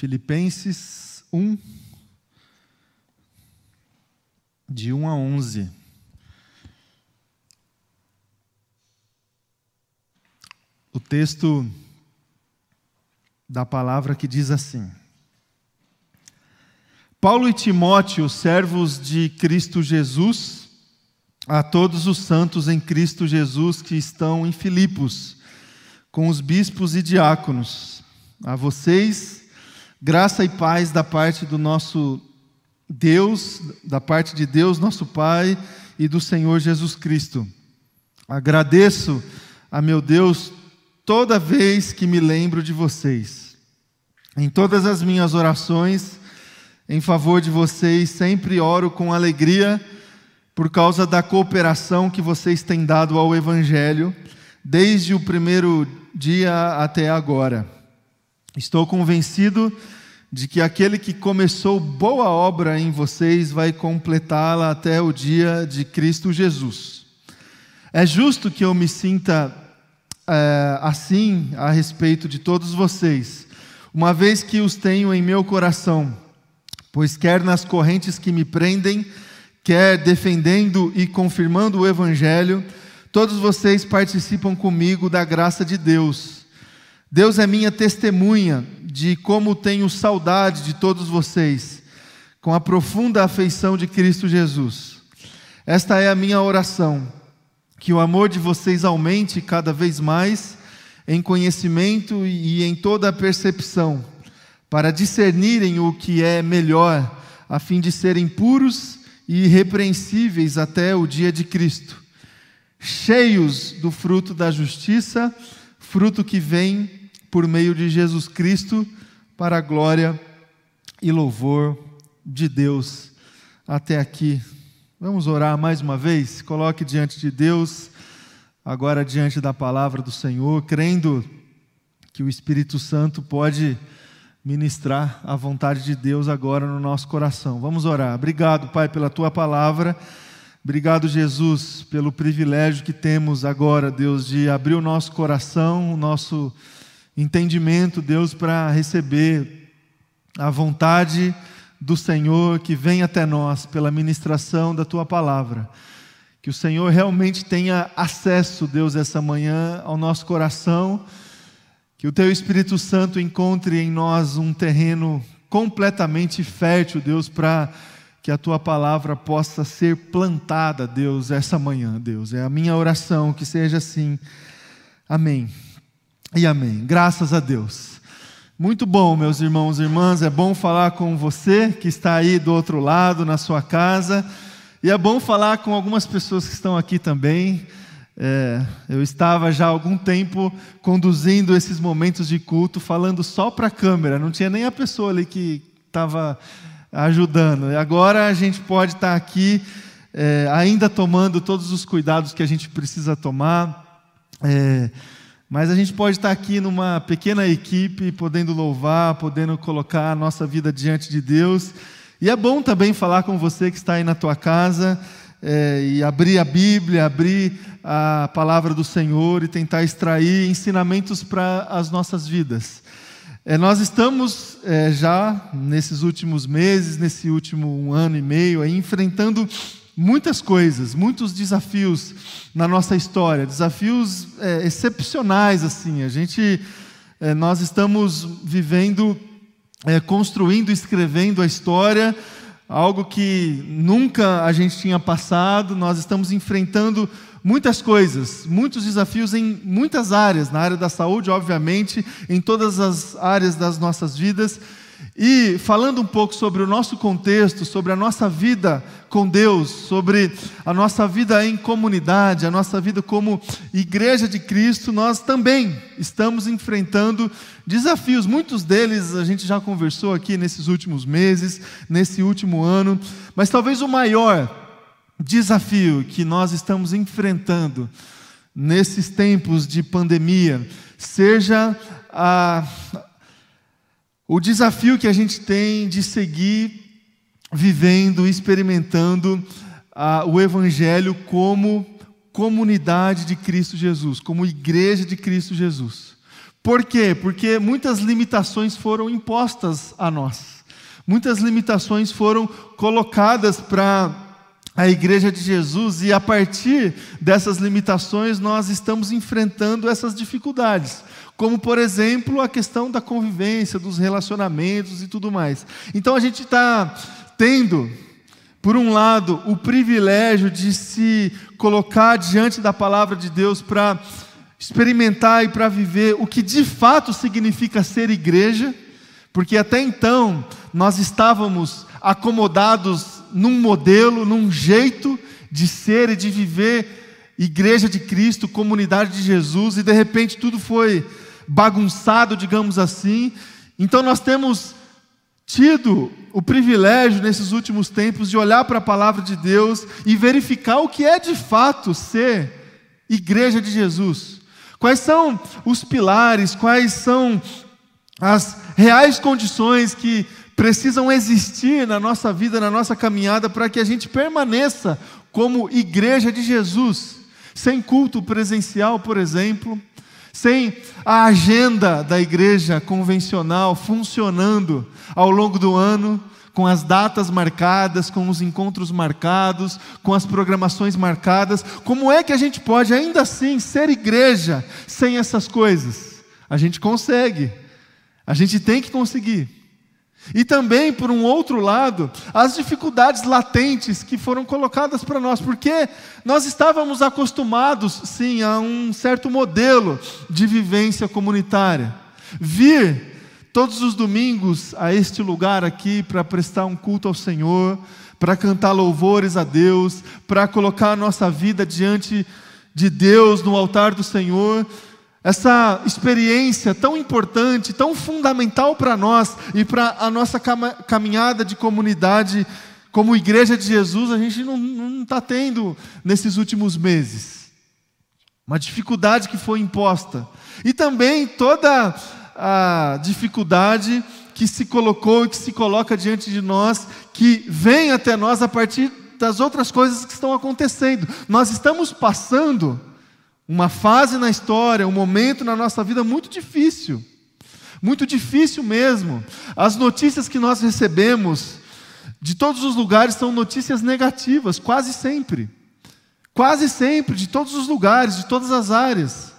Filipenses 1, de 1 a 11. O texto da palavra que diz assim: Paulo e Timóteo, servos de Cristo Jesus, a todos os santos em Cristo Jesus que estão em Filipos, com os bispos e diáconos, a vocês, graça e paz da parte do nosso Deus, da parte de Deus, nosso Pai, e do Senhor Jesus Cristo. Agradeço a meu Deus toda vez que me lembro de vocês. Em todas as minhas orações, em favor de vocês, sempre oro com alegria por causa da cooperação que vocês têm dado ao Evangelho, desde o primeiro dia até agora. Estou convencido de que aquele que começou boa obra em vocês vai completá-la até o dia de Cristo Jesus. É justo que eu me sinta é, assim a respeito de todos vocês, uma vez que os tenho em meu coração, pois quer nas correntes que me prendem, quer defendendo e confirmando o Evangelho, todos vocês participam comigo da graça de Deus. Deus é minha testemunha de como tenho saudade de todos vocês, com a profunda afeição de Cristo Jesus. Esta é a minha oração, que o amor de vocês aumente cada vez mais em conhecimento e em toda a percepção, para discernirem o que é melhor, a fim de serem puros e irrepreensíveis até o dia de Cristo, cheios do fruto da justiça, fruto que vem por meio de Jesus Cristo, para a glória e louvor de Deus. Até aqui. Vamos orar mais uma vez? Coloque diante de Deus, agora diante da palavra do Senhor, crendo que o Espírito Santo pode ministrar a vontade de Deus agora no nosso coração. Vamos orar. Obrigado, Pai, pela tua palavra. Obrigado, Jesus, pelo privilégio que temos agora, Deus, de abrir o nosso coração, o nosso entendimento, Deus, para receber a vontade do Senhor que vem até nós pela ministração da tua palavra. Que o Senhor realmente tenha acesso, Deus, essa manhã ao nosso coração. Que o teu Espírito Santo encontre em nós um terreno completamente fértil, Deus, para que a tua palavra possa ser plantada, Deus, essa manhã, Deus. É a minha oração que seja assim. Amém e amém. Graças a Deus. Muito bom, meus irmãos e irmãs, é bom falar com você que está aí do outro lado, na sua casa, e é bom falar com algumas pessoas que estão aqui também. É, eu estava já há algum tempo conduzindo esses momentos de culto, falando só para a câmera, não tinha nem a pessoa ali que estava ajudando. E agora a gente pode estar aqui, é, ainda tomando todos os cuidados que a gente precisa tomar. É, mas a gente pode estar aqui numa pequena equipe, podendo louvar, podendo colocar a nossa vida diante de Deus. E é bom também falar com você que está aí na tua casa é, e abrir a Bíblia, abrir a palavra do Senhor e tentar extrair ensinamentos para as nossas vidas. É, nós estamos é, já nesses últimos meses, nesse último um ano e meio, aí, enfrentando muitas coisas, muitos desafios na nossa história, desafios é, excepcionais assim. A gente, é, nós estamos vivendo, é, construindo, escrevendo a história, algo que nunca a gente tinha passado. Nós estamos enfrentando muitas coisas, muitos desafios em muitas áreas, na área da saúde, obviamente, em todas as áreas das nossas vidas. E falando um pouco sobre o nosso contexto, sobre a nossa vida com Deus, sobre a nossa vida em comunidade, a nossa vida como igreja de Cristo, nós também estamos enfrentando desafios. Muitos deles a gente já conversou aqui nesses últimos meses, nesse último ano, mas talvez o maior desafio que nós estamos enfrentando nesses tempos de pandemia seja a o desafio que a gente tem de seguir vivendo, experimentando ah, o Evangelho como comunidade de Cristo Jesus, como igreja de Cristo Jesus. Por quê? Porque muitas limitações foram impostas a nós. Muitas limitações foram colocadas para a igreja de Jesus e a partir dessas limitações nós estamos enfrentando essas dificuldades, como por exemplo a questão da convivência, dos relacionamentos e tudo mais. Então a gente está tendo, por um lado, o privilégio de se colocar diante da palavra de Deus para experimentar e para viver o que de fato significa ser igreja, porque até então nós estávamos acomodados num modelo, num jeito de ser e de viver igreja de Cristo, comunidade de Jesus, e de repente tudo foi bagunçado, digamos assim. Então nós temos tido o privilégio nesses últimos tempos de olhar para a palavra de Deus e verificar o que é de fato ser igreja de Jesus. Quais são os pilares, quais são as reais condições que precisam existir na nossa vida, na nossa caminhada, para que a gente permaneça como igreja de Jesus, sem culto presencial, por exemplo, sem a agenda da igreja convencional funcionando ao longo do ano, com as datas marcadas, com os encontros marcados, com as programações marcadas. Como é que a gente pode ainda assim ser igreja sem essas coisas? A gente consegue. A gente tem que conseguir. E também, por um outro lado, as dificuldades latentes que foram colocadas para nós, porque nós estávamos acostumados, sim, a um certo modelo de vivência comunitária. Vir todos os domingos a este lugar aqui para prestar um culto ao Senhor, para cantar louvores a Deus, para colocar a nossa vida diante de Deus no altar do Senhor. Essa experiência tão importante, tão fundamental para nós e para a nossa caminhada de comunidade como Igreja de Jesus, a gente não está tendo nesses últimos meses. Uma dificuldade que foi imposta. E também toda a dificuldade que se colocou e que se coloca diante de nós, que vem até nós a partir das outras coisas que estão acontecendo. Nós estamos passando uma fase na história, um momento na nossa vida muito difícil. Muito difícil mesmo. As notícias que nós recebemos de todos os lugares são notícias negativas, quase sempre. Quase sempre, de todos os lugares, de todas as áreas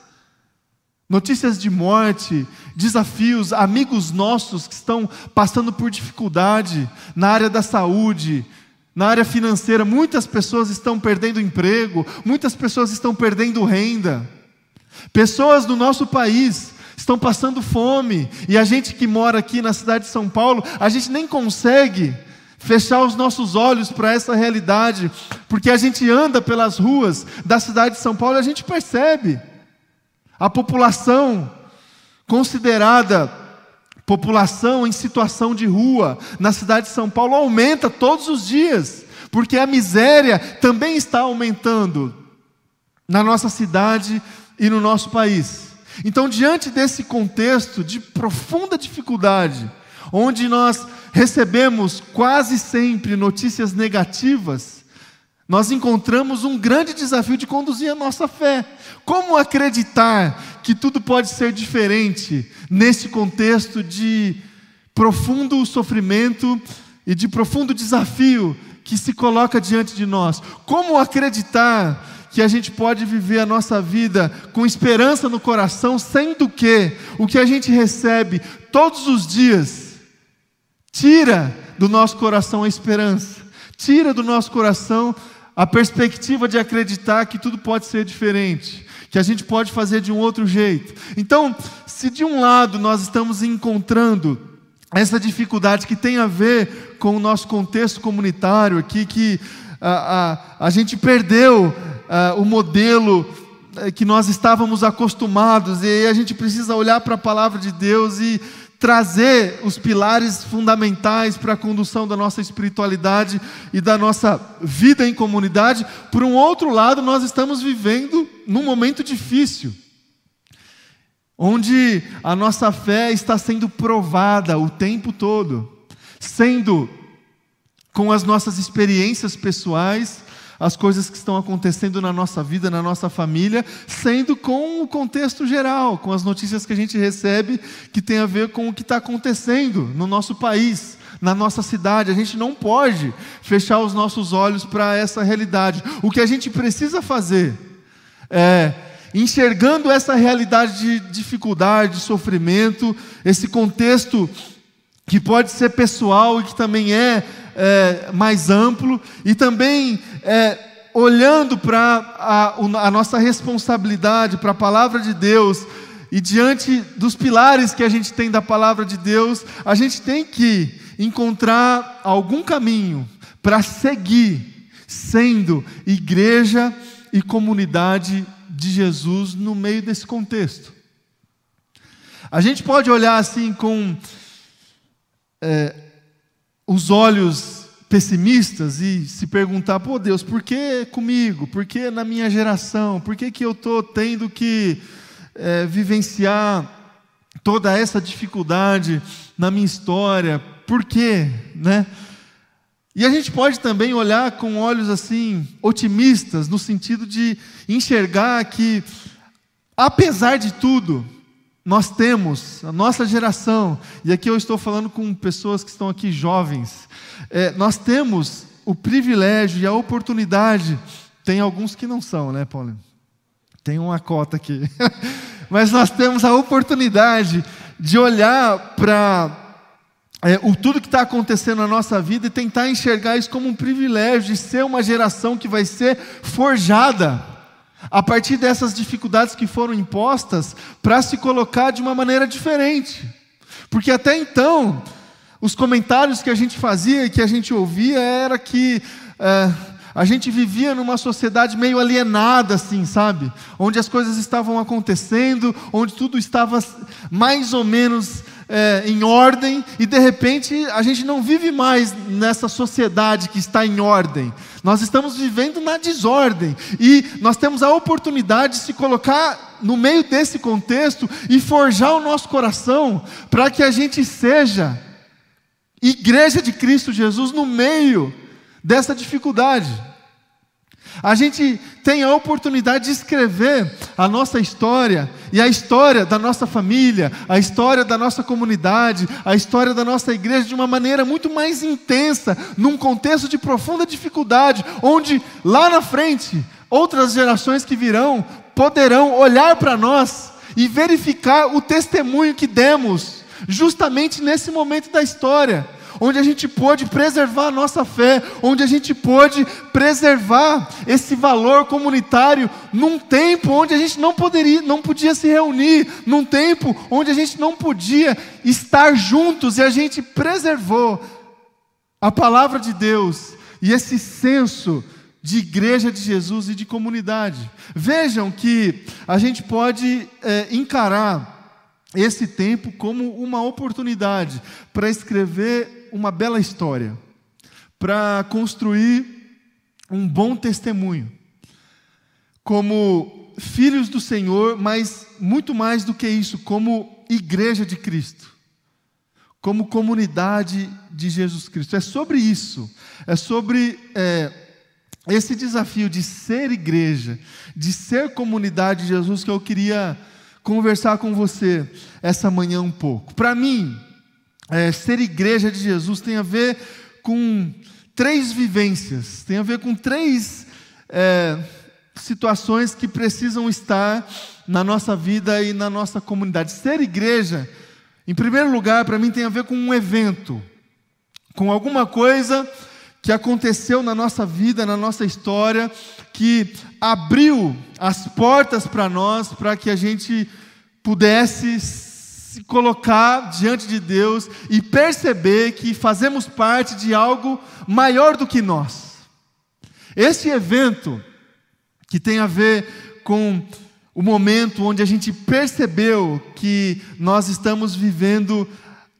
notícias de morte, desafios, amigos nossos que estão passando por dificuldade na área da saúde, na área financeira. Muitas pessoas estão perdendo emprego, muitas pessoas estão perdendo renda. Pessoas do nosso país estão passando fome, e a gente que mora aqui na cidade de São Paulo, a gente nem consegue fechar os nossos olhos para essa realidade, porque a gente anda pelas ruas da cidade de São Paulo e a gente percebe a população considerada população em situação de rua na cidade de São Paulo aumenta todos os dias, porque a miséria também está aumentando na nossa cidade e no nosso país. Então, diante desse contexto de profunda dificuldade, onde nós recebemos quase sempre notícias negativas, nós encontramos um grande desafio de conduzir a nossa fé. Como acreditar que tudo pode ser diferente nesse contexto de profundo sofrimento e de profundo desafio que se coloca diante de nós? Como acreditar que a gente pode viver a nossa vida com esperança no coração, sendo que o que a gente recebe todos os dias tira do nosso coração a esperança, tira do nosso coração a perspectiva de acreditar que tudo pode ser diferente, que a gente pode fazer de um outro jeito. Então, se de um lado nós estamos encontrando essa dificuldade que tem a ver com o nosso contexto comunitário aqui, que a, a, a gente perdeu a, o modelo eh, que nós estávamos acostumados, e a gente precisa olhar para a palavra de Deus e trazer os pilares fundamentais para a condução da nossa espiritualidade e da nossa vida em comunidade. Por um outro lado, nós estamos vivendo num momento difícil, onde a nossa fé está sendo provada o tempo todo, sendo com as nossas experiências pessoais, as coisas que estão acontecendo na nossa vida, na nossa família, sendo com o contexto geral, com as notícias que a gente recebe que tem a ver com o que está acontecendo no nosso país, na nossa cidade. A gente não pode fechar os nossos olhos para essa realidade. O que a gente precisa fazer é enxergando essa realidade de dificuldade, de sofrimento, esse contexto que pode ser pessoal e que também é, é mais amplo, e também é, olhando para a, a nossa responsabilidade, para a palavra de Deus, e diante dos pilares que a gente tem da palavra de Deus, a gente tem que encontrar algum caminho para seguir sendo igreja e comunidade de Jesus no meio desse contexto. A gente pode olhar assim com é, os olhos pessimistas e se perguntar, pô Deus, por que comigo? Por que na minha geração? Por que, que eu estou tendo que é, vivenciar toda essa dificuldade na minha história? Por quê? Né? E a gente pode também olhar com olhos assim otimistas, no sentido de enxergar que, apesar de tudo, nós temos, a nossa geração, e aqui eu estou falando com pessoas que estão aqui jovens, é, nós temos o privilégio e a oportunidade, tem alguns que não são, né, Paulo? Tem uma cota aqui, mas nós temos a oportunidade de olhar para é, o tudo que está acontecendo na nossa vida e tentar enxergar isso como um privilégio de ser uma geração que vai ser forjada a partir dessas dificuldades que foram impostas, para se colocar de uma maneira diferente. Porque até então, os comentários que a gente fazia e que a gente ouvia era que é, a gente vivia numa sociedade meio alienada, assim, sabe? Onde as coisas estavam acontecendo, onde tudo estava mais ou menos é, em ordem e de repente a gente não vive mais nessa sociedade que está em ordem. Nós estamos vivendo na desordem e nós temos a oportunidade de se colocar no meio desse contexto e forjar o nosso coração para que a gente seja igreja de Cristo Jesus no meio dessa dificuldade. A gente tem a oportunidade de escrever a nossa história e a história da nossa família, a história da nossa comunidade, a história da nossa igreja de uma maneira muito mais intensa, num contexto de profunda dificuldade, onde lá na frente outras gerações que virão poderão olhar para nós e verificar o testemunho que demos justamente nesse momento da história onde a gente pôde preservar a nossa fé, onde a gente pôde preservar esse valor comunitário num tempo onde a gente não poderia, não podia se reunir, num tempo onde a gente não podia estar juntos e a gente preservou a palavra de Deus e esse senso de igreja de Jesus e de comunidade. Vejam que a gente pode é, encarar esse tempo como uma oportunidade para escrever uma bela história, para construir um bom testemunho, como filhos do Senhor, mas muito mais do que isso, como igreja de Cristo, como comunidade de Jesus Cristo. É sobre isso, é sobre é, esse desafio de ser igreja, de ser comunidade de Jesus, que eu queria conversar com você essa manhã um pouco. Para mim, é, ser igreja de Jesus tem a ver com três vivências, tem a ver com três é, situações que precisam estar na nossa vida e na nossa comunidade. Ser igreja, em primeiro lugar, para mim tem a ver com um evento, com alguma coisa que aconteceu na nossa vida, na nossa história, que abriu as portas para nós, para que a gente pudesse se colocar diante de Deus e perceber que fazemos parte de algo maior do que nós. Esse evento, que tem a ver com o momento onde a gente percebeu que nós estamos vivendo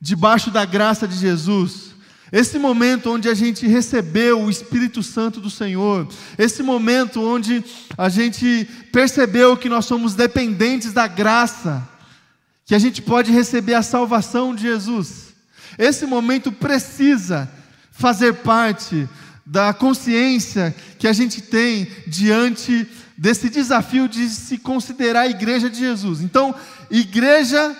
debaixo da graça de Jesus, esse momento onde a gente recebeu o Espírito Santo do Senhor, esse momento onde a gente percebeu que nós somos dependentes da graça, que a gente pode receber a salvação de Jesus. Esse momento precisa fazer parte da consciência que a gente tem diante desse desafio de se considerar a igreja de Jesus. Então, igreja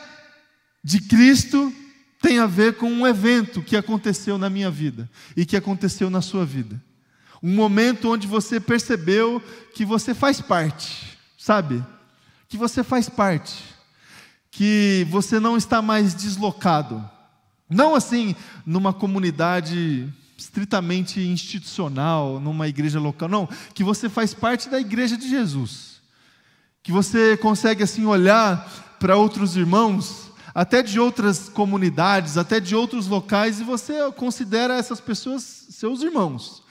de Cristo tem a ver com um evento que aconteceu na minha vida e que aconteceu na sua vida. Um momento onde você percebeu que você faz parte, sabe? Que você faz parte, que você não está mais deslocado. Não assim numa comunidade estritamente institucional, numa igreja local, não, que você faz parte da igreja de Jesus. Que você consegue assim olhar para outros irmãos até de outras comunidades, até de outros locais, e você considera essas pessoas seus irmãos.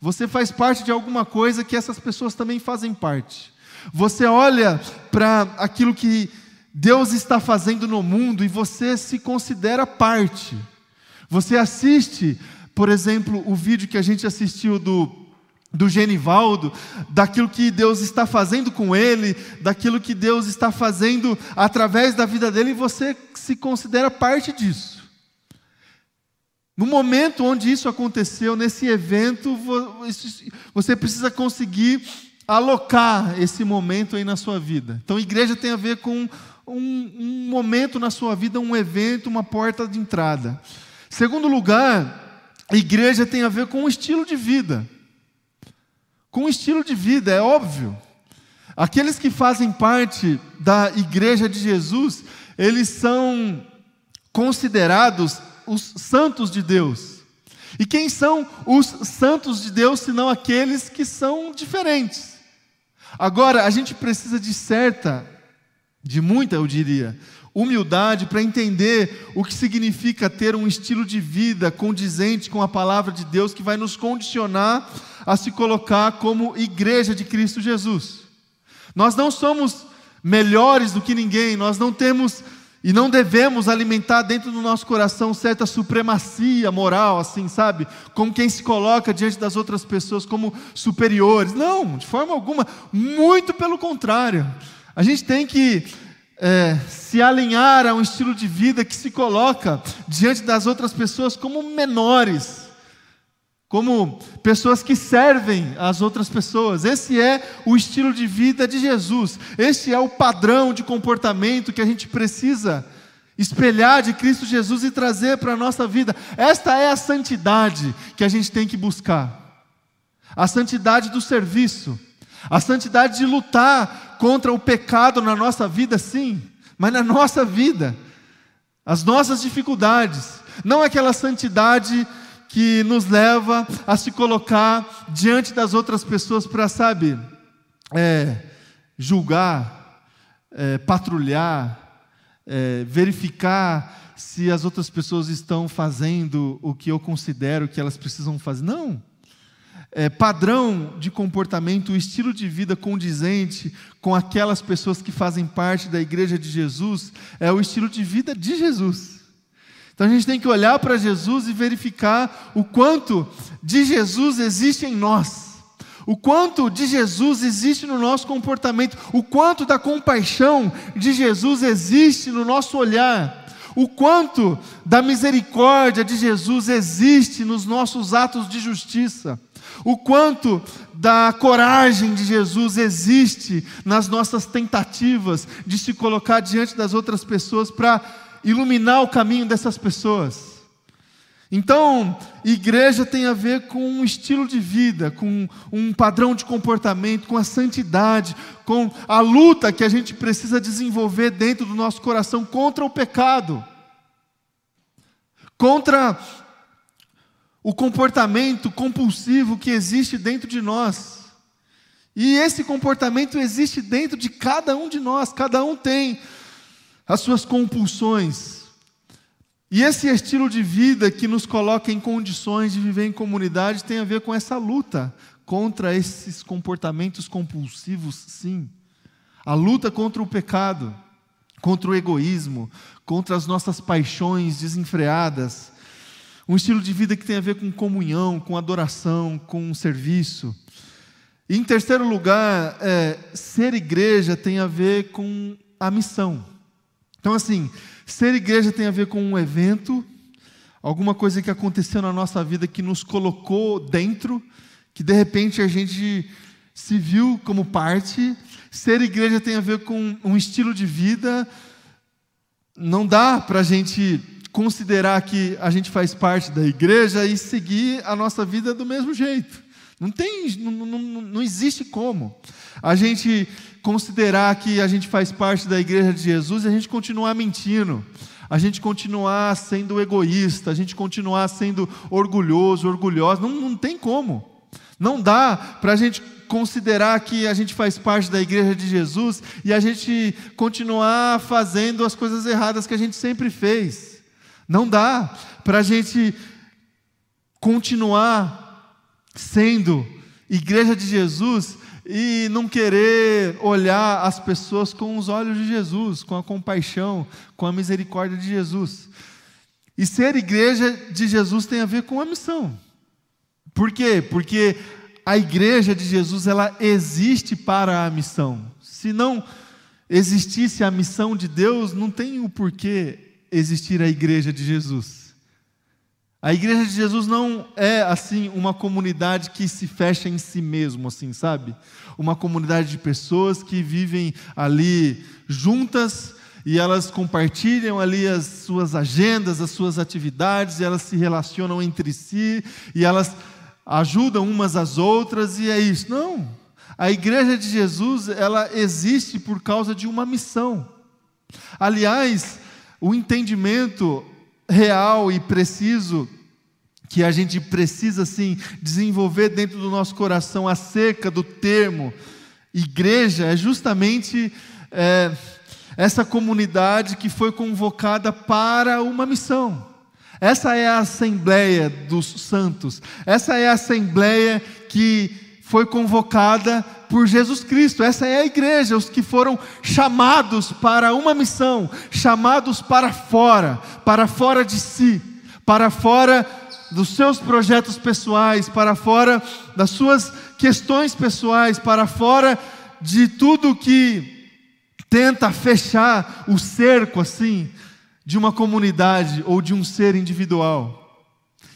Você faz parte de alguma coisa que essas pessoas também fazem parte. Você olha para aquilo que Deus está fazendo no mundo e você se considera parte. Você assiste, por exemplo, o vídeo que a gente assistiu do do Genivaldo, daquilo que Deus está fazendo com ele, daquilo que Deus está fazendo através da vida dele, e você se considera parte disso. No momento onde isso aconteceu, nesse evento, você precisa conseguir alocar esse momento aí na sua vida. Então, igreja tem a ver com um, um momento na sua vida, um evento, uma porta de entrada. Segundo lugar, igreja tem a ver com um estilo de vida com estilo de vida, é óbvio. Aqueles que fazem parte da igreja de Jesus, eles são considerados os santos de Deus. E quem são os santos de Deus, senão aqueles que são diferentes? Agora, a gente precisa de certa, de muita, eu diria, humildade para entender o que significa ter um estilo de vida condizente com a palavra de Deus que vai nos condicionar a se colocar como igreja de Cristo Jesus. Nós não somos melhores do que ninguém, nós não temos e não devemos alimentar dentro do nosso coração certa supremacia moral, assim, sabe? Como quem se coloca diante das outras pessoas como superiores. Não, de forma alguma. Muito pelo contrário. A gente tem que é, se alinhar a um estilo de vida que se coloca diante das outras pessoas como menores, como pessoas que servem as outras pessoas. Esse é o estilo de vida de Jesus, esse é o padrão de comportamento que a gente precisa espelhar de Cristo Jesus e trazer para a nossa vida. Esta é a santidade que a gente tem que buscar. A santidade do serviço, a santidade de lutar contra o pecado na nossa vida, sim, mas na nossa vida, as nossas dificuldades, não aquela santidade que nos leva a se colocar diante das outras pessoas para, sabe, é, julgar, é, patrulhar, é, verificar se as outras pessoas estão fazendo o que eu considero que elas precisam fazer. Não é, padrão de comportamento, o estilo de vida condizente com aquelas pessoas que fazem parte da igreja de Jesus, é o estilo de vida de Jesus. Então a gente tem que olhar para Jesus e verificar o quanto de Jesus existe em nós. O quanto de Jesus existe no nosso comportamento, o quanto da compaixão de Jesus existe no nosso olhar, o quanto da misericórdia de Jesus existe nos nossos atos de justiça o quanto da coragem de Jesus existe nas nossas tentativas de se colocar diante das outras pessoas para iluminar o caminho dessas pessoas. Então, igreja tem a ver com um estilo de vida, com um padrão de comportamento, com a santidade, com a luta que a gente precisa desenvolver dentro do nosso coração contra o pecado, contra o comportamento compulsivo que existe dentro de nós. E esse comportamento existe dentro de cada um de nós, cada um tem as suas compulsões. E esse estilo de vida que nos coloca em condições de viver em comunidade tem a ver com essa luta contra esses comportamentos compulsivos, sim. A luta contra o pecado, contra o egoísmo, contra as nossas paixões desenfreadas, um estilo de vida que tem a ver com comunhão, com adoração, com serviço. E em terceiro lugar, é, ser igreja tem a ver com a missão. Então, assim, ser igreja tem a ver com um evento, alguma coisa que aconteceu na nossa vida que nos colocou dentro, que de repente a gente se viu como parte. Ser igreja tem a ver com um estilo de vida. Não dá para a gente considerar que a gente faz parte da igreja e seguir a nossa vida do mesmo jeito. Não tem, não, não, não existe como. A gente considerar que a gente faz parte da igreja de Jesus e a gente continuar mentindo, a gente continuar sendo egoísta, a gente continuar sendo orgulhoso, orgulhosa, não, não tem como. Não dá para a gente considerar que a gente faz parte da igreja de Jesus e a gente continuar fazendo as coisas erradas que a gente sempre fez. Não dá para a gente continuar sendo igreja de Jesus e não querer olhar as pessoas com os olhos de Jesus, com a compaixão, com a misericórdia de Jesus. E ser igreja de Jesus tem a ver com a missão. Por quê? Porque a igreja de Jesus ela existe para a missão. Se não existisse a missão de Deus, não tem o porquê existir a igreja de Jesus. A igreja de Jesus não é assim uma comunidade que se fecha em si mesmo, assim, sabe? Uma comunidade de pessoas que vivem ali juntas e elas compartilham ali as suas agendas, as suas atividades, elas se relacionam entre si e elas ajudam umas às outras e é isso. Não. A igreja de Jesus, ela existe por causa de uma missão. Aliás, o entendimento real e preciso que a gente precisa assim desenvolver dentro do nosso coração acerca do termo igreja é justamente é, essa comunidade que foi convocada para uma missão. Essa é a Assembleia dos Santos. Essa é a Assembleia que foi convocada por Jesus Cristo. Essa é a igreja, os que foram chamados para uma missão, chamados para fora, para fora de si, para fora dos seus projetos pessoais, para fora das suas questões pessoais, para fora de tudo que tenta fechar o cerco assim de uma comunidade ou de um ser individual.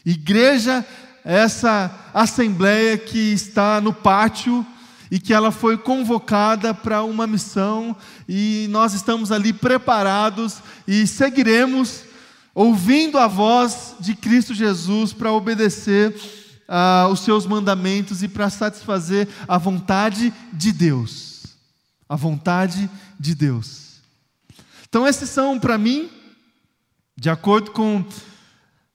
Igreja essa assembleia que está no pátio e que ela foi convocada para uma missão e nós estamos ali preparados e seguiremos ouvindo a voz de Cristo Jesus para obedecer uh, os seus mandamentos e para satisfazer a vontade de Deus. A vontade de Deus. Então, esses são, para mim, de acordo com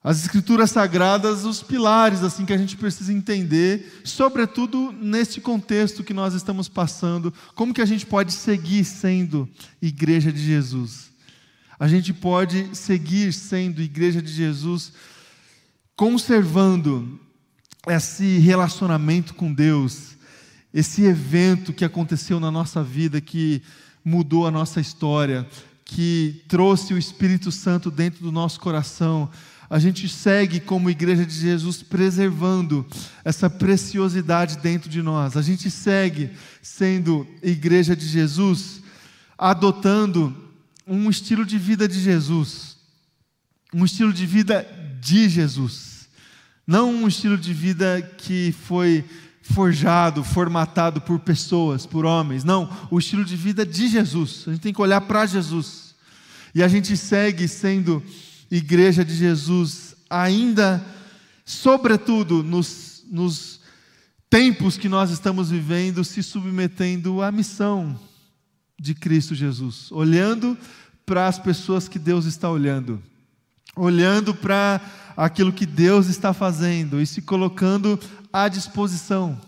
as escrituras sagradas, os pilares assim que a gente precisa entender, sobretudo neste contexto que nós estamos passando, como que a gente pode seguir sendo igreja de Jesus. A gente pode seguir sendo igreja de Jesus conservando esse relacionamento com Deus, esse evento que aconteceu na nossa vida que mudou a nossa história, que trouxe o Espírito Santo dentro do nosso coração, a gente segue como igreja de Jesus preservando essa preciosidade dentro de nós. A gente segue sendo igreja de Jesus, adotando um estilo de vida de Jesus. Um estilo de vida de Jesus. Não um estilo de vida que foi forjado, formatado por pessoas, por homens. Não, o estilo de vida de Jesus. A gente tem que olhar para Jesus. E a gente segue sendo igreja de Jesus, ainda, sobretudo, nos, nos tempos que nós estamos vivendo, se submetendo à missão de Cristo Jesus, olhando para as pessoas que Deus está olhando, olhando para aquilo que Deus está fazendo e se colocando à disposição,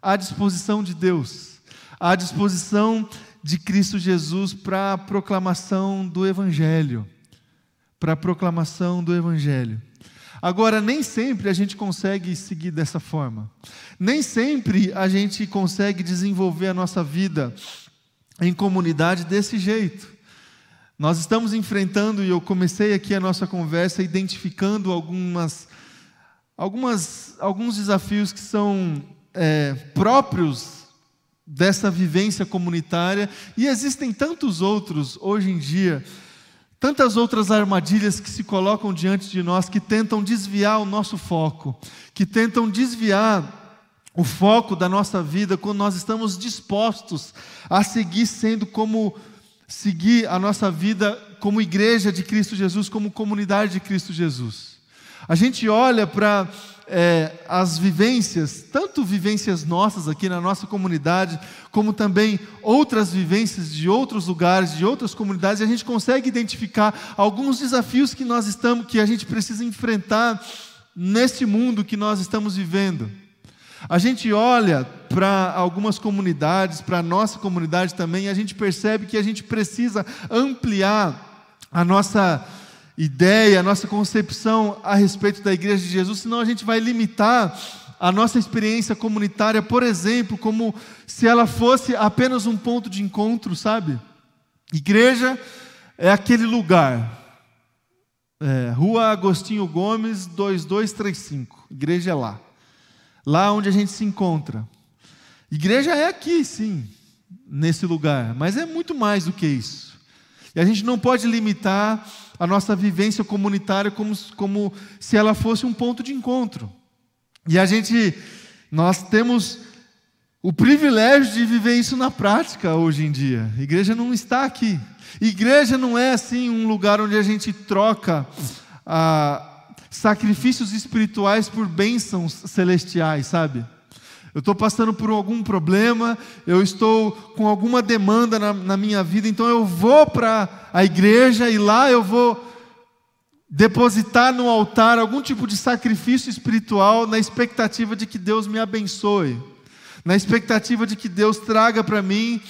à disposição de Deus, à disposição de Cristo Jesus para a proclamação do Evangelho para a proclamação do Evangelho. Agora, nem sempre a gente consegue seguir dessa forma. Nem sempre a gente consegue desenvolver a nossa vida em comunidade desse jeito. Nós estamos enfrentando, e eu comecei aqui a nossa conversa identificando algumas, algumas, alguns desafios que são é, próprios dessa vivência comunitária, e existem tantos outros hoje em dia Tantas outras armadilhas que se colocam diante de nós, que tentam desviar o nosso foco, que tentam desviar o foco da nossa vida quando nós estamos dispostos a seguir sendo como seguir a nossa vida como igreja de Cristo Jesus, como comunidade de Cristo Jesus. A gente olha para é, as vivências, tanto vivências nossas aqui na nossa comunidade, como também outras vivências de outros lugares, de outras comunidades, e a gente consegue identificar alguns desafios que nós estamos, que a gente precisa enfrentar nesse mundo que nós estamos vivendo. A gente olha para algumas comunidades, para a nossa comunidade também, e a gente percebe que a gente precisa ampliar a nossa ideia, a nossa concepção a respeito da igreja de Jesus, senão a gente vai limitar a nossa experiência comunitária, por exemplo, como se ela fosse apenas um ponto de encontro, sabe? Igreja é aquele lugar. É, Rua Agostinho Gomes, 2235. Igreja é lá. Lá onde a gente se encontra. Igreja é aqui, sim, nesse lugar, mas é muito mais do que isso. E a gente não pode limitar a nossa vivência comunitária como, como se ela fosse um ponto de encontro. E a gente, nós temos o privilégio de viver isso na prática hoje em dia. Igreja não está aqui. Igreja não é assim um lugar onde a gente troca ah, sacrifícios espirituais por bênçãos celestiais, sabe? Eu estou passando por algum problema, eu estou com alguma demanda na, na minha vida, então eu vou para a igreja e lá eu vou depositar no altar algum tipo de sacrifício espiritual na expectativa de que Deus me abençoe, na expectativa de que Deus traga para mim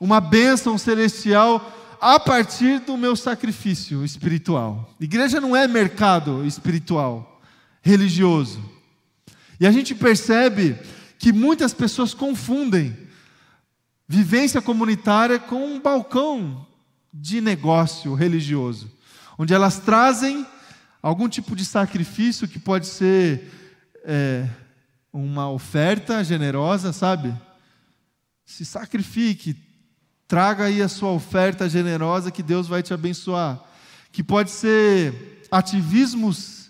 uma bênção celestial a partir do meu sacrifício espiritual. Igreja não é mercado espiritual, religioso. E a gente percebe que muitas pessoas confundem vivência comunitária com um balcão de negócio religioso, onde elas trazem algum tipo de sacrifício que pode ser é, uma oferta generosa, sabe? Se sacrifique, traga aí a sua oferta generosa que Deus vai te abençoar. Que pode ser ativismos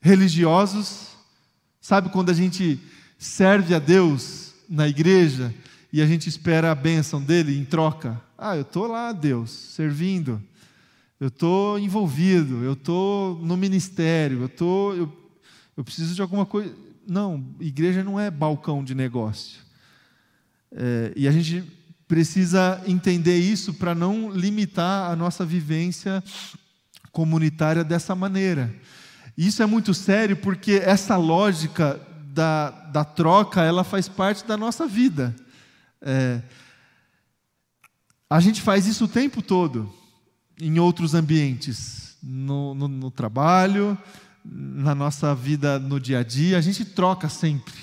religiosos, sabe quando a gente serve a Deus na igreja e a gente espera a bênção dele em troca. Ah, eu estou lá, Deus, servindo. Eu estou envolvido, eu estou no ministério, eu, tô, eu, eu preciso de alguma coisa. Não, igreja não é balcão de negócio. É, e a gente precisa entender isso para não limitar a nossa vivência comunitária dessa maneira. Isso é muito sério porque essa lógica da, da troca, ela faz parte da nossa vida. É, a gente faz isso o tempo todo, em outros ambientes, no, no, no trabalho, na nossa vida no dia a dia, a gente troca sempre.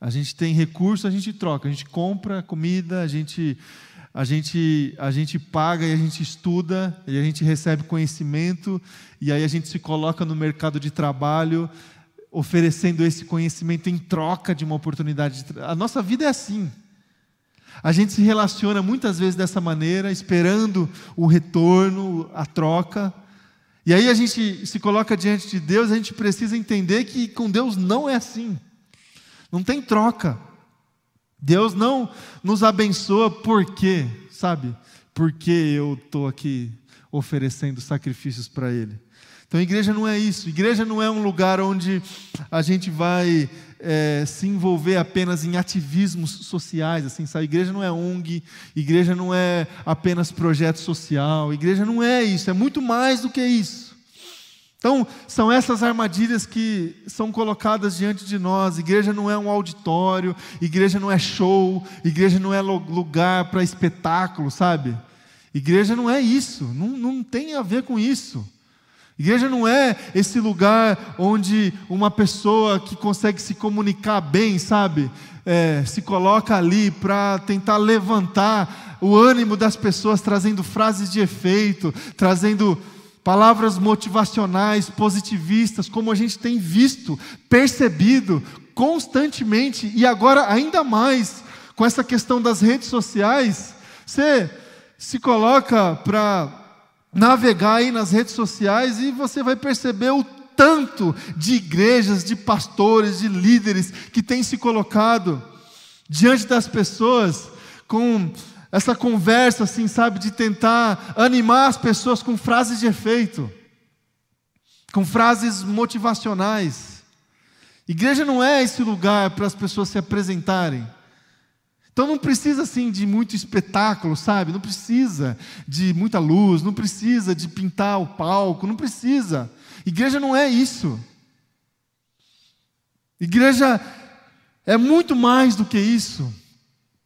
A gente tem recurso, a gente troca, a gente compra comida, a gente, a gente, a gente paga e a gente estuda, e a gente recebe conhecimento, e aí a gente se coloca no mercado de trabalho oferecendo esse conhecimento em troca de uma oportunidade. De... A nossa vida é assim. A gente se relaciona muitas vezes dessa maneira, esperando o retorno, a troca. E aí a gente se coloca diante de Deus, a gente precisa entender que com Deus não é assim. Não tem troca. Deus não nos abençoa por quê, sabe? Porque eu estou aqui oferecendo sacrifícios para Ele. Então, igreja não é isso. Igreja não é um lugar onde a gente vai é, se envolver apenas em ativismos sociais, assim, sabe? Igreja não é ONG, igreja não é apenas projeto social, igreja não é isso, é muito mais do que isso. Então, são essas armadilhas que são colocadas diante de nós. Igreja não é um auditório, igreja não é show, igreja não é lugar para espetáculo, sabe? Igreja não é isso, não, não tem a ver com isso. Igreja não é esse lugar onde uma pessoa que consegue se comunicar bem, sabe, é, se coloca ali para tentar levantar o ânimo das pessoas, trazendo frases de efeito, trazendo palavras motivacionais, positivistas, como a gente tem visto, percebido constantemente e agora ainda mais com essa questão das redes sociais. Você se coloca para navegar aí nas redes sociais e você vai perceber o tanto de igrejas, de pastores, de líderes que têm se colocado diante das pessoas com essa conversa, assim, sabe, de tentar animar as pessoas com frases de efeito, com frases motivacionais. Igreja não é esse lugar para as pessoas se apresentarem. Então não precisa assim de muito espetáculo, sabe? Não precisa de muita luz, não precisa de pintar o palco, não precisa. Igreja não é isso. Igreja é muito mais do que isso.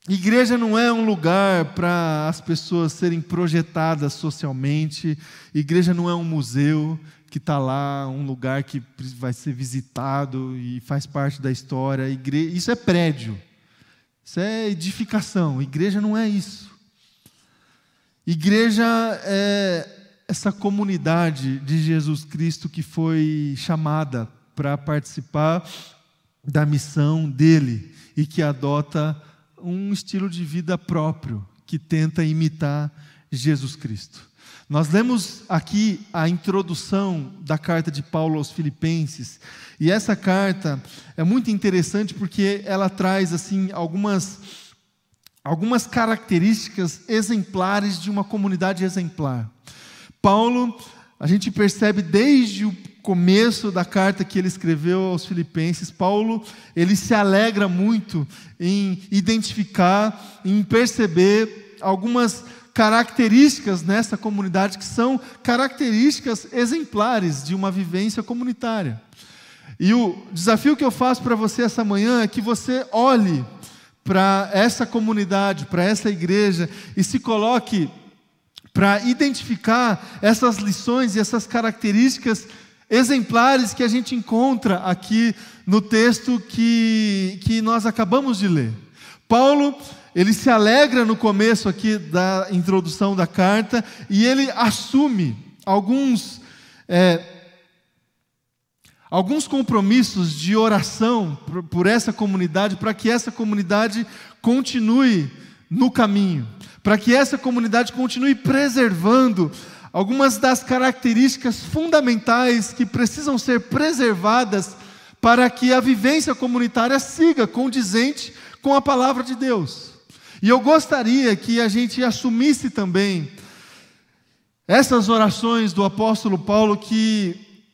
Igreja não é um lugar para as pessoas serem projetadas socialmente. Igreja não é um museu que está lá, um lugar que vai ser visitado e faz parte da história. Igreja, isso é prédio. Isso é edificação. Igreja não é isso. Igreja é essa comunidade de Jesus Cristo que foi chamada para participar da missão dele e que adota um estilo de vida próprio, que tenta imitar Jesus Cristo. Nós lemos aqui a introdução da carta de Paulo aos Filipenses, e essa carta é muito interessante porque ela traz assim algumas algumas características exemplares de uma comunidade exemplar. Paulo, a gente percebe desde o começo da carta que ele escreveu aos Filipenses, Paulo, ele se alegra muito em identificar, em perceber algumas características nessa comunidade que são características exemplares de uma vivência comunitária. E o desafio que eu faço para você essa manhã é que você olhe para essa comunidade, para essa igreja e se coloque para identificar essas lições e essas características exemplares que a gente encontra aqui no texto que, que nós acabamos de ler. Paulo, ele se alegra no começo aqui da introdução da carta e ele assume alguns, é, alguns compromissos de oração por, por essa comunidade, para que essa comunidade continue no caminho, para que essa comunidade continue preservando algumas das características fundamentais que precisam ser preservadas para que a vivência comunitária siga condizente com a palavra de Deus. E eu gostaria que a gente assumisse também essas orações do apóstolo Paulo que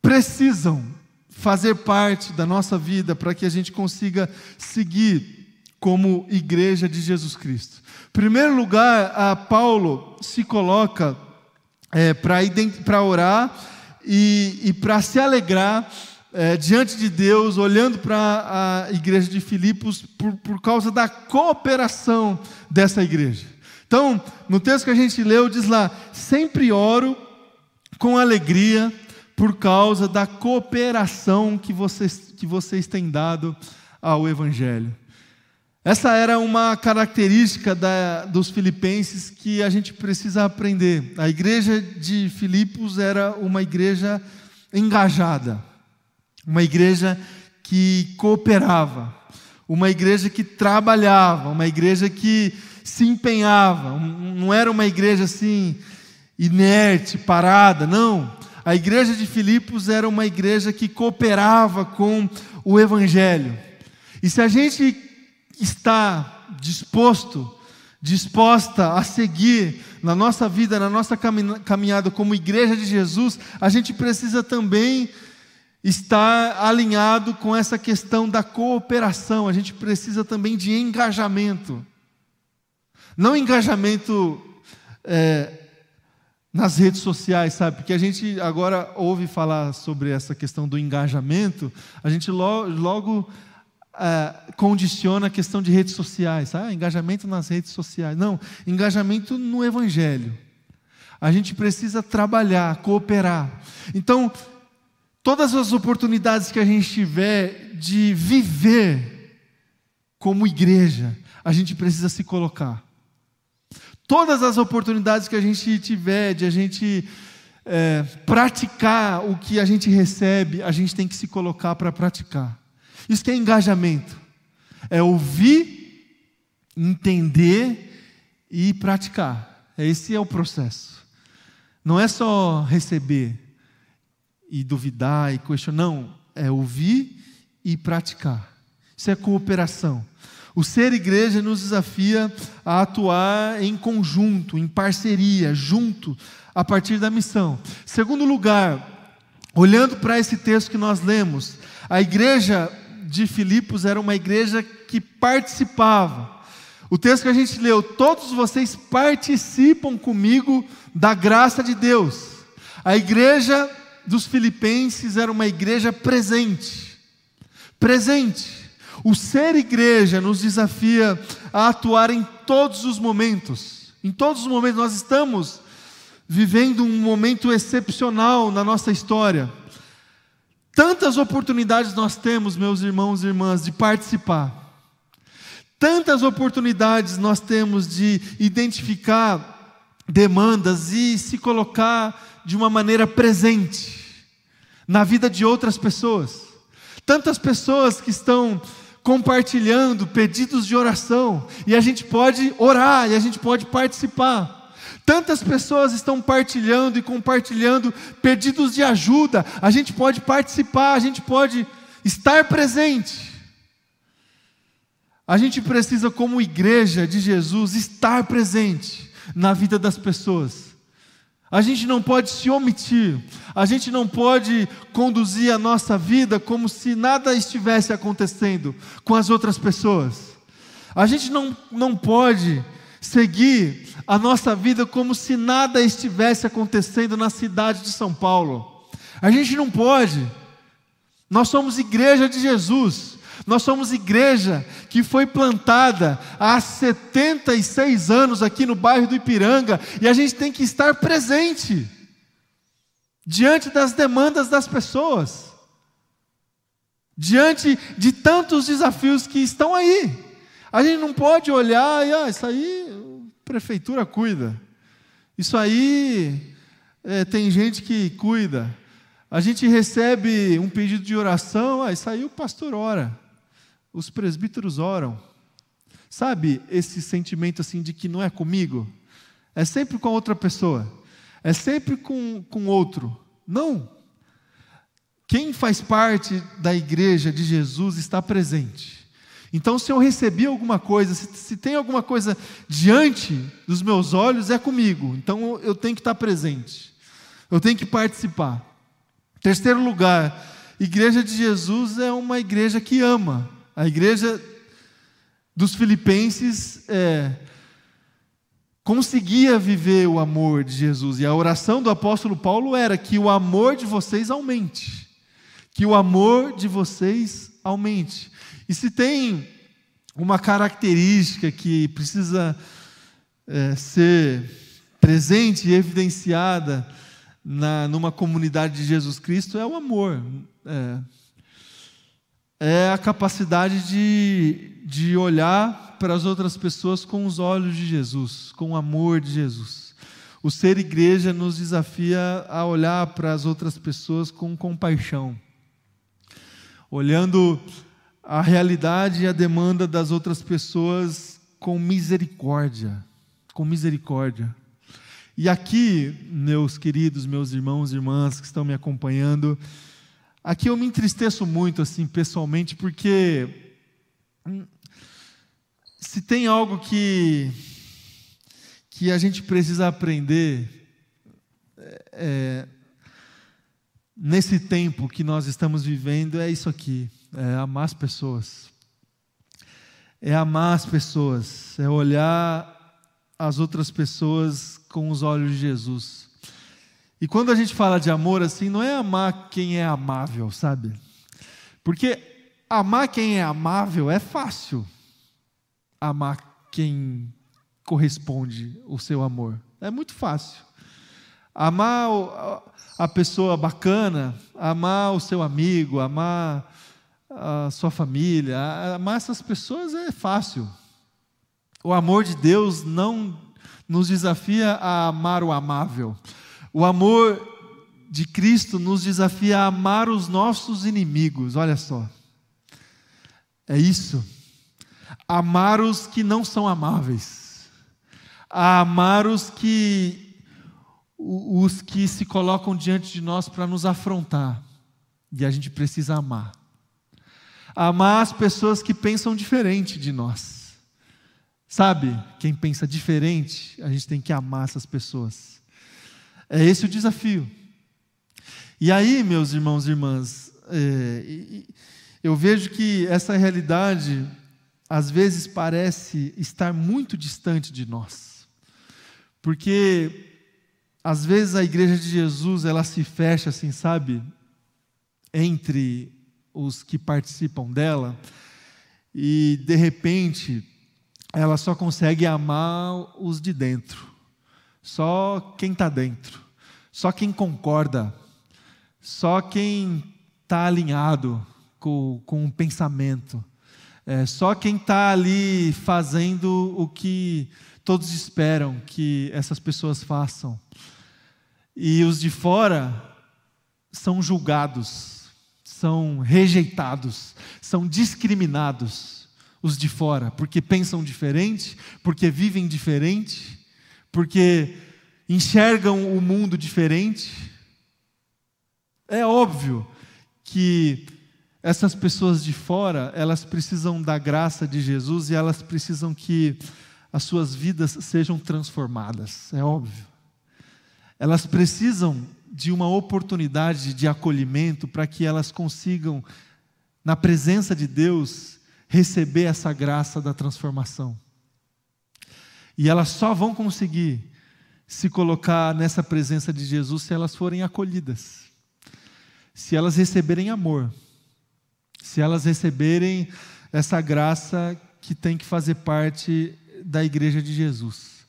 precisam fazer parte da nossa vida para que a gente consiga seguir como igreja de Jesus Cristo. Em primeiro lugar, a Paulo se coloca é, para orar e, e para se alegrar é, diante de Deus, olhando para a igreja de Filipos, por, por causa da cooperação dessa igreja. Então, no texto que a gente leu, diz lá: sempre oro com alegria por causa da cooperação que vocês, que vocês têm dado ao Evangelho. Essa era uma característica da, dos filipenses que a gente precisa aprender. A igreja de Filipos era uma igreja engajada, uma igreja que cooperava, uma igreja que trabalhava, uma igreja que se empenhava. Não era uma igreja assim inerte, parada, não. A igreja de Filipos era uma igreja que cooperava com o evangelho. E se a gente está disposto, disposta a seguir na nossa vida, na nossa caminhada como igreja de Jesus, a gente precisa também estar alinhado com essa questão da cooperação, a gente precisa também de engajamento. Não engajamento é, nas redes sociais, sabe? Porque a gente agora ouve falar sobre essa questão do engajamento, a gente logo, logo uh, condiciona a questão de redes sociais, ah, engajamento nas redes sociais. Não, engajamento no Evangelho. A gente precisa trabalhar, cooperar. Então, todas as oportunidades que a gente tiver de viver como igreja, a gente precisa se colocar. Todas as oportunidades que a gente tiver de a gente é, praticar o que a gente recebe, a gente tem que se colocar para praticar. Isso que é engajamento. É ouvir, entender e praticar. Esse é o processo. Não é só receber e duvidar e questionar, não, é ouvir e praticar. Isso é cooperação. O ser igreja nos desafia a atuar em conjunto, em parceria, junto, a partir da missão. Segundo lugar, olhando para esse texto que nós lemos, a igreja de Filipos era uma igreja que participava. O texto que a gente leu, todos vocês participam comigo da graça de Deus. A igreja dos filipenses era uma igreja presente. Presente. O ser igreja nos desafia a atuar em todos os momentos. Em todos os momentos nós estamos vivendo um momento excepcional na nossa história. Tantas oportunidades nós temos, meus irmãos e irmãs, de participar. Tantas oportunidades nós temos de identificar demandas e se colocar de uma maneira presente na vida de outras pessoas. Tantas pessoas que estão compartilhando pedidos de oração, e a gente pode orar, e a gente pode participar. Tantas pessoas estão partilhando e compartilhando pedidos de ajuda. A gente pode participar, a gente pode estar presente. A gente precisa, como igreja de Jesus, estar presente na vida das pessoas. A gente não pode se omitir, a gente não pode conduzir a nossa vida como se nada estivesse acontecendo com as outras pessoas. A gente não, não pode seguir a nossa vida como se nada estivesse acontecendo na cidade de São Paulo. A gente não pode. Nós somos igreja de Jesus. Nós somos igreja que foi plantada há 76 anos aqui no bairro do Ipiranga e a gente tem que estar presente diante das demandas das pessoas, diante de tantos desafios que estão aí. A gente não pode olhar e, ah, isso aí a prefeitura cuida. Isso aí é, tem gente que cuida. A gente recebe um pedido de oração, ah, isso aí o pastor ora. Os presbíteros oram. Sabe esse sentimento assim de que não é comigo? É sempre com a outra pessoa. É sempre com, com outro. Não. Quem faz parte da igreja de Jesus está presente. Então, se eu recebi alguma coisa, se, se, tem alguma coisa diante dos meus olhos, é comigo. Então, eu tenho que estar presente. Eu tenho que participar. Terceiro lugar, igreja de Jesus é uma igreja que ama. A igreja dos filipenses é, conseguia viver o amor de Jesus. E a oração do apóstolo Paulo era que o amor de vocês aumente. Que o amor de vocês aumente. E se tem uma característica que precisa é, ser presente e evidenciada na, numa comunidade de Jesus Cristo, é o amor. É, é a capacidade de, de olhar para as outras pessoas com os olhos de Jesus, com o amor de Jesus. O ser igreja nos desafia a olhar para as outras pessoas com compaixão, olhando a realidade e a demanda das outras pessoas com misericórdia, com misericórdia. E aqui, meus queridos, meus irmãos e irmãs que estão me acompanhando, aqui eu me entristeço muito assim pessoalmente porque hum, se tem algo que que a gente precisa aprender é, é nesse tempo que nós estamos vivendo é isso aqui é amar as pessoas. É amar as pessoas, é olhar as outras pessoas com os olhos de Jesus. E quando a gente fala de amor assim, não é amar quem é amável, sabe? Porque amar quem é amável é fácil. Amar quem corresponde o seu amor. É muito fácil. Amar a pessoa bacana, amar o seu amigo, amar a sua família, amar essas pessoas é fácil. O amor de Deus não nos desafia a amar o amável. O amor de Cristo nos desafia a amar os nossos inimigos. Olha só. É isso. Amar os que não são amáveis. A amar os que os que se colocam diante de nós para nos afrontar. E a gente precisa amar. Amar as pessoas que pensam diferente de nós. Sabe, quem pensa diferente, a gente tem que amar essas pessoas. É esse o desafio. E aí, meus irmãos e irmãs, é, eu vejo que essa realidade, às vezes, parece estar muito distante de nós. Porque às vezes a igreja de Jesus, ela se fecha assim, sabe? Entre os que participam dela, e de repente ela só consegue amar os de dentro, só quem está dentro, só quem concorda, só quem está alinhado com, com o pensamento, é, só quem está ali fazendo o que todos esperam que essas pessoas façam. E os de fora são julgados, são rejeitados, são discriminados. Os de fora, porque pensam diferente, porque vivem diferente, porque enxergam o mundo diferente. É óbvio que essas pessoas de fora, elas precisam da graça de Jesus e elas precisam que as suas vidas sejam transformadas, é óbvio elas precisam de uma oportunidade de acolhimento para que elas consigam, na presença de Deus, receber essa graça da transformação. E elas só vão conseguir se colocar nessa presença de Jesus se elas forem acolhidas, se elas receberem amor, se elas receberem essa graça que tem que fazer parte da igreja de Jesus.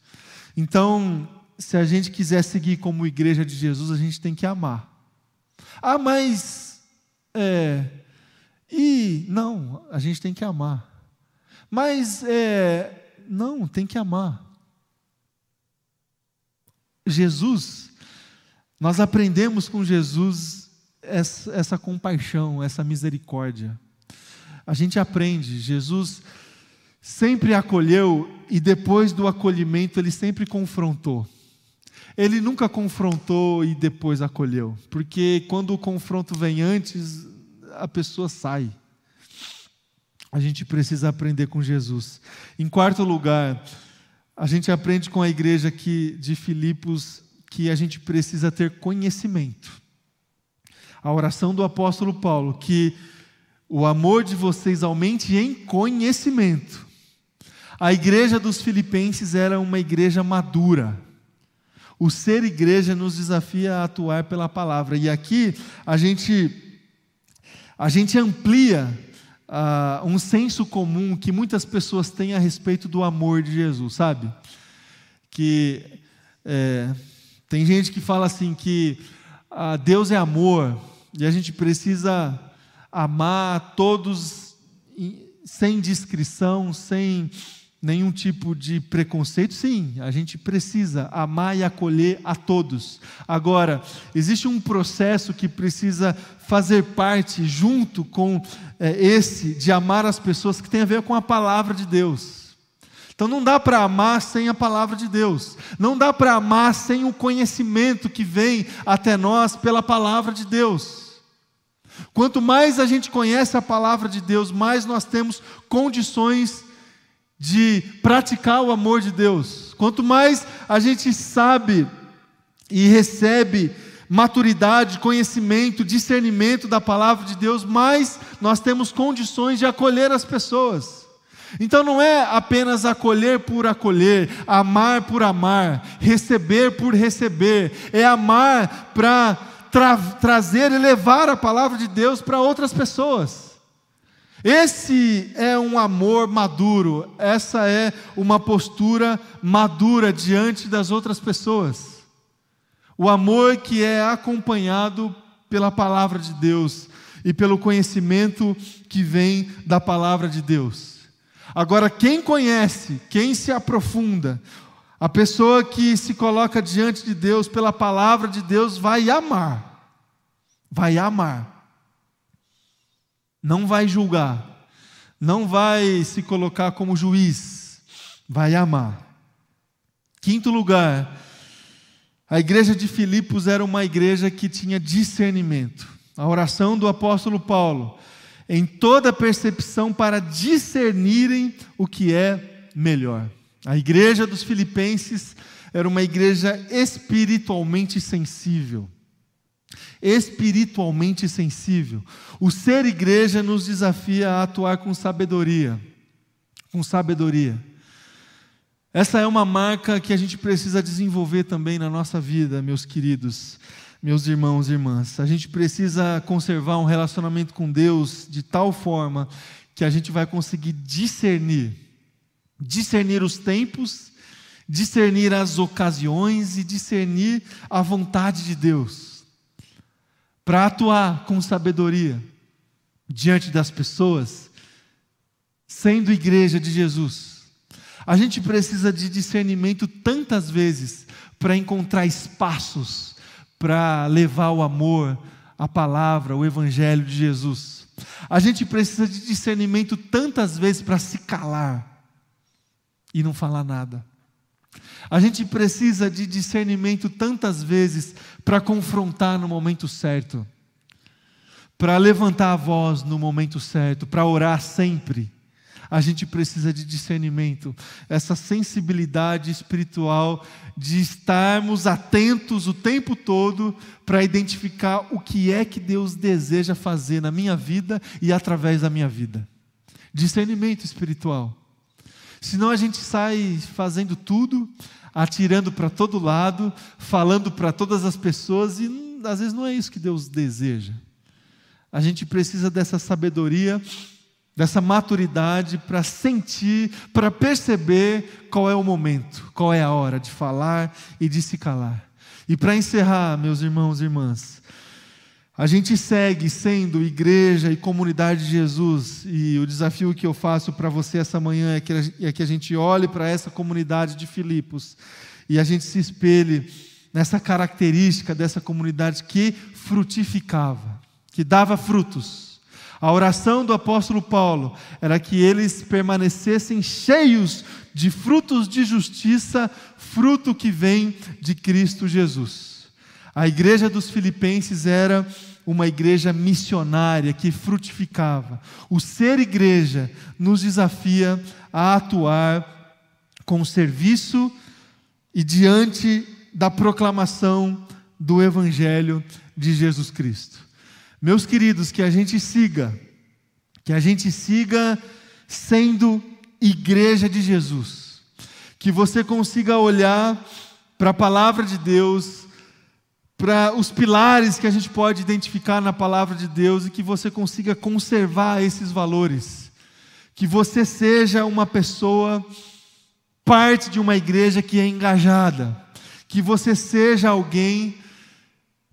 Então, se a gente quiser seguir como igreja de Jesus, a gente tem que amar. Ah, mas. É, e. Não, a gente tem que amar. Mas. É, não, tem que amar. Jesus, nós aprendemos com Jesus essa, essa compaixão, essa misericórdia. A gente aprende, Jesus sempre acolheu e depois do acolhimento ele sempre confrontou. Ele nunca confrontou e depois acolheu, porque quando o confronto vem antes, a pessoa sai. A gente precisa aprender com Jesus. Em quarto lugar, a gente aprende com a igreja de Filipos que a gente precisa ter conhecimento. A oração do apóstolo Paulo, que o amor de vocês aumente em conhecimento. A igreja dos filipenses era uma igreja madura o ser igreja nos desafia a atuar pela palavra. E aqui a gente, a gente amplia uh, um senso comum que muitas pessoas têm a respeito do amor de Jesus, sabe? Que é, tem gente que fala assim que uh, Deus é amor e a gente precisa amar todos sem discrição, sem nenhum tipo de preconceito, sim, a gente precisa amar e acolher a todos. Agora, existe um processo que precisa fazer parte, junto com é, esse, de amar as pessoas, que tem a ver com a palavra de Deus. Então não dá para amar sem a palavra de Deus, não dá para amar sem o conhecimento que vem até nós pela palavra de Deus. Quanto mais a gente conhece a palavra de Deus, mais nós temos condições de praticar o amor de Deus. Quanto mais a gente sabe e recebe maturidade, conhecimento, discernimento da palavra de Deus, mais nós temos condições de acolher as pessoas. Então não é apenas acolher por acolher, amar por amar, receber por receber, é amar para tra trazer e levar a palavra de Deus para outras pessoas. Esse é um amor maduro, essa é uma postura madura diante das outras pessoas. O amor que é acompanhado pela palavra de Deus e pelo conhecimento que vem da palavra de Deus. Agora, quem conhece, quem se aprofunda, a pessoa que se coloca diante de Deus pela palavra de Deus vai amar, vai amar não vai julgar, não vai se colocar como juiz, vai amar. Quinto lugar, A igreja de Filipos era uma igreja que tinha discernimento. A oração do apóstolo Paulo, em toda percepção para discernirem o que é melhor. A igreja dos Filipenses era uma igreja espiritualmente sensível. Espiritualmente sensível. O ser igreja nos desafia a atuar com sabedoria. Com sabedoria. Essa é uma marca que a gente precisa desenvolver também na nossa vida, meus queridos, meus irmãos e irmãs. A gente precisa conservar um relacionamento com Deus de tal forma que a gente vai conseguir discernir discernir os tempos, discernir as ocasiões e discernir a vontade de Deus, para atuar com sabedoria diante das pessoas, sendo igreja de Jesus. A gente precisa de discernimento tantas vezes para encontrar espaços para levar o amor, a palavra, o evangelho de Jesus. A gente precisa de discernimento tantas vezes para se calar e não falar nada. A gente precisa de discernimento tantas vezes para confrontar no momento certo, para levantar a voz no momento certo, para orar sempre a gente precisa de discernimento, essa sensibilidade espiritual de estarmos atentos o tempo todo para identificar o que é que Deus deseja fazer na minha vida e através da minha vida. Discernimento espiritual. Senão a gente sai fazendo tudo, atirando para todo lado, falando para todas as pessoas e às vezes não é isso que Deus deseja. A gente precisa dessa sabedoria dessa maturidade para sentir, para perceber qual é o momento, qual é a hora de falar e de se calar. E para encerrar, meus irmãos e irmãs, a gente segue sendo igreja e comunidade de Jesus, e o desafio que eu faço para você essa manhã é que, é que a gente olhe para essa comunidade de Filipos e a gente se espelhe nessa característica dessa comunidade que frutificava, que dava frutos a oração do apóstolo Paulo era que eles permanecessem cheios de frutos de justiça, fruto que vem de Cristo Jesus. A igreja dos Filipenses era uma igreja missionária que frutificava. O ser igreja nos desafia a atuar com serviço e diante da proclamação do Evangelho de Jesus Cristo. Meus queridos, que a gente siga, que a gente siga sendo igreja de Jesus, que você consiga olhar para a palavra de Deus, para os pilares que a gente pode identificar na palavra de Deus e que você consiga conservar esses valores, que você seja uma pessoa parte de uma igreja que é engajada, que você seja alguém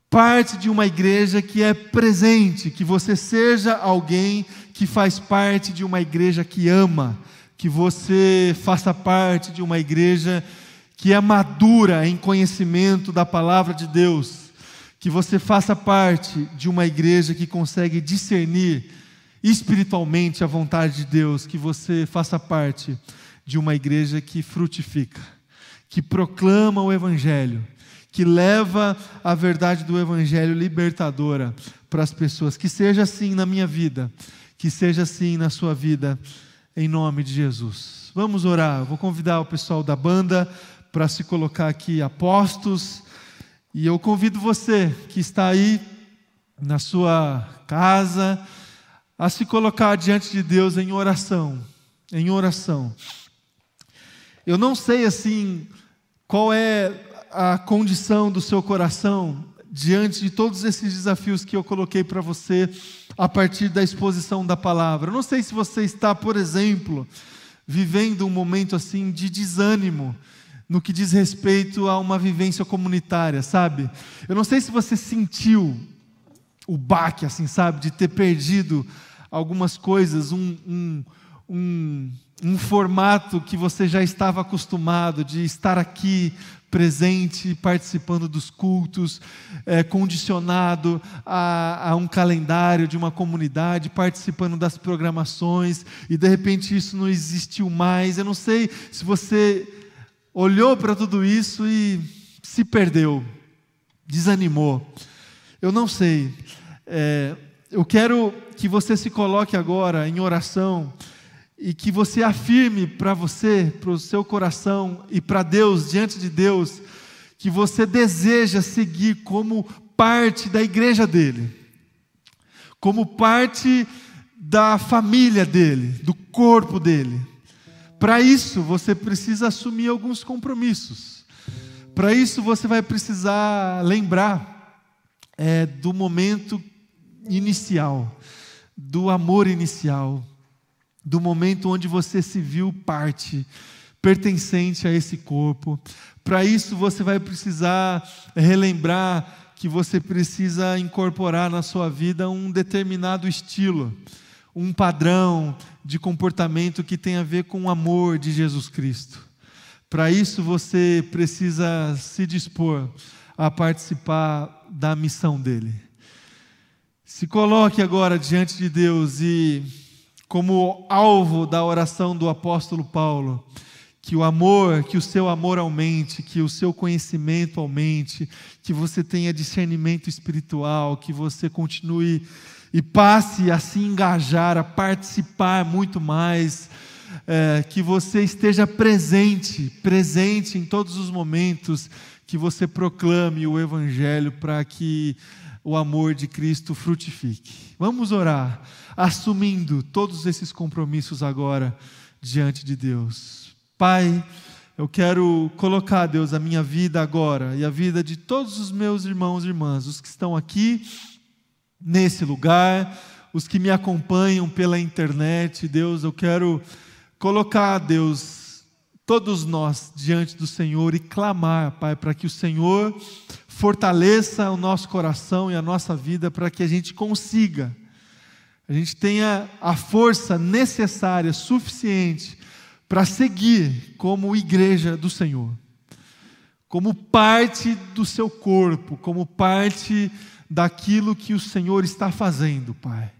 parte de uma igreja que é presente, que você seja alguém que faz parte de uma igreja que ama, que você faça parte de uma igreja que é madura em conhecimento da palavra de Deus, que você faça parte de uma igreja que consegue discernir espiritualmente a vontade de Deus, que você faça parte de uma igreja que frutifica, que proclama o Evangelho que leva a verdade do Evangelho libertadora para as pessoas. Que seja assim na minha vida, que seja assim na sua vida, em nome de Jesus. Vamos orar. Vou convidar o pessoal da banda para se colocar aqui apostos. E eu convido você que está aí na sua casa a se colocar diante de Deus em oração, em oração. Eu não sei assim qual é a condição do seu coração diante de todos esses desafios que eu coloquei para você a partir da exposição da palavra. Eu não sei se você está, por exemplo, vivendo um momento assim de desânimo no que diz respeito a uma vivência comunitária, sabe? Eu não sei se você sentiu o baque, assim, sabe, de ter perdido algumas coisas, um, um, um, um formato que você já estava acostumado de estar aqui presente, participando dos cultos, é, condicionado a, a um calendário de uma comunidade, participando das programações, e de repente isso não existiu mais. Eu não sei se você olhou para tudo isso e se perdeu, desanimou. Eu não sei. É, eu quero que você se coloque agora em oração e que você afirme para você, para o seu coração e para Deus, diante de Deus, que você deseja seguir como parte da igreja dele, como parte da família dele, do corpo dele. Para isso, você precisa assumir alguns compromissos. Para isso, você vai precisar lembrar é, do momento inicial, do amor inicial, do momento onde você se viu parte, pertencente a esse corpo. Para isso, você vai precisar relembrar que você precisa incorporar na sua vida um determinado estilo um padrão de comportamento que tem a ver com o amor de Jesus Cristo. Para isso você precisa se dispor a participar da missão dele. Se coloque agora diante de Deus e, como alvo da oração do apóstolo Paulo, que o amor, que o seu amor aumente, que o seu conhecimento aumente, que você tenha discernimento espiritual, que você continue e passe a se engajar, a participar muito mais, é, que você esteja presente, presente em todos os momentos, que você proclame o Evangelho para que o amor de Cristo frutifique. Vamos orar, assumindo todos esses compromissos agora diante de Deus. Pai, eu quero colocar, Deus, a minha vida agora e a vida de todos os meus irmãos e irmãs, os que estão aqui nesse lugar, os que me acompanham pela internet, Deus, eu quero colocar, Deus, todos nós diante do Senhor e clamar, Pai, para que o Senhor fortaleça o nosso coração e a nossa vida para que a gente consiga, a gente tenha a força necessária, suficiente, para seguir como igreja do Senhor, como parte do seu corpo, como parte daquilo que o Senhor está fazendo, Pai.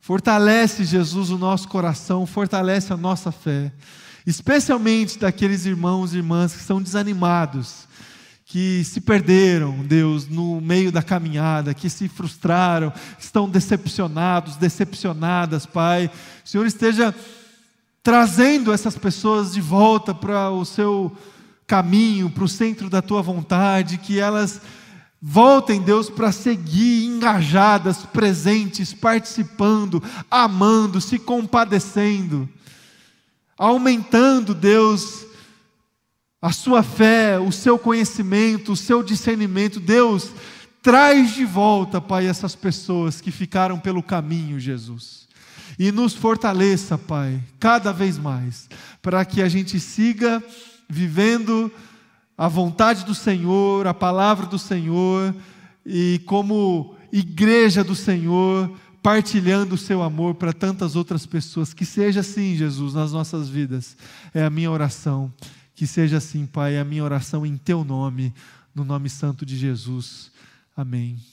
Fortalece, Jesus, o nosso coração, fortalece a nossa fé, especialmente daqueles irmãos e irmãs que estão desanimados, que se perderam, Deus, no meio da caminhada, que se frustraram, estão decepcionados, decepcionadas, Pai. O Senhor esteja trazendo essas pessoas de volta para o seu caminho, para o centro da tua vontade, que elas Voltem, Deus, para seguir engajadas, presentes, participando, amando, se compadecendo, aumentando, Deus, a sua fé, o seu conhecimento, o seu discernimento. Deus, traz de volta, Pai, essas pessoas que ficaram pelo caminho, Jesus. E nos fortaleça, Pai, cada vez mais, para que a gente siga vivendo a vontade do Senhor, a palavra do Senhor, e como igreja do Senhor, partilhando o seu amor para tantas outras pessoas. Que seja assim, Jesus, nas nossas vidas. É a minha oração. Que seja assim, Pai, é a minha oração em teu nome, no nome santo de Jesus. Amém.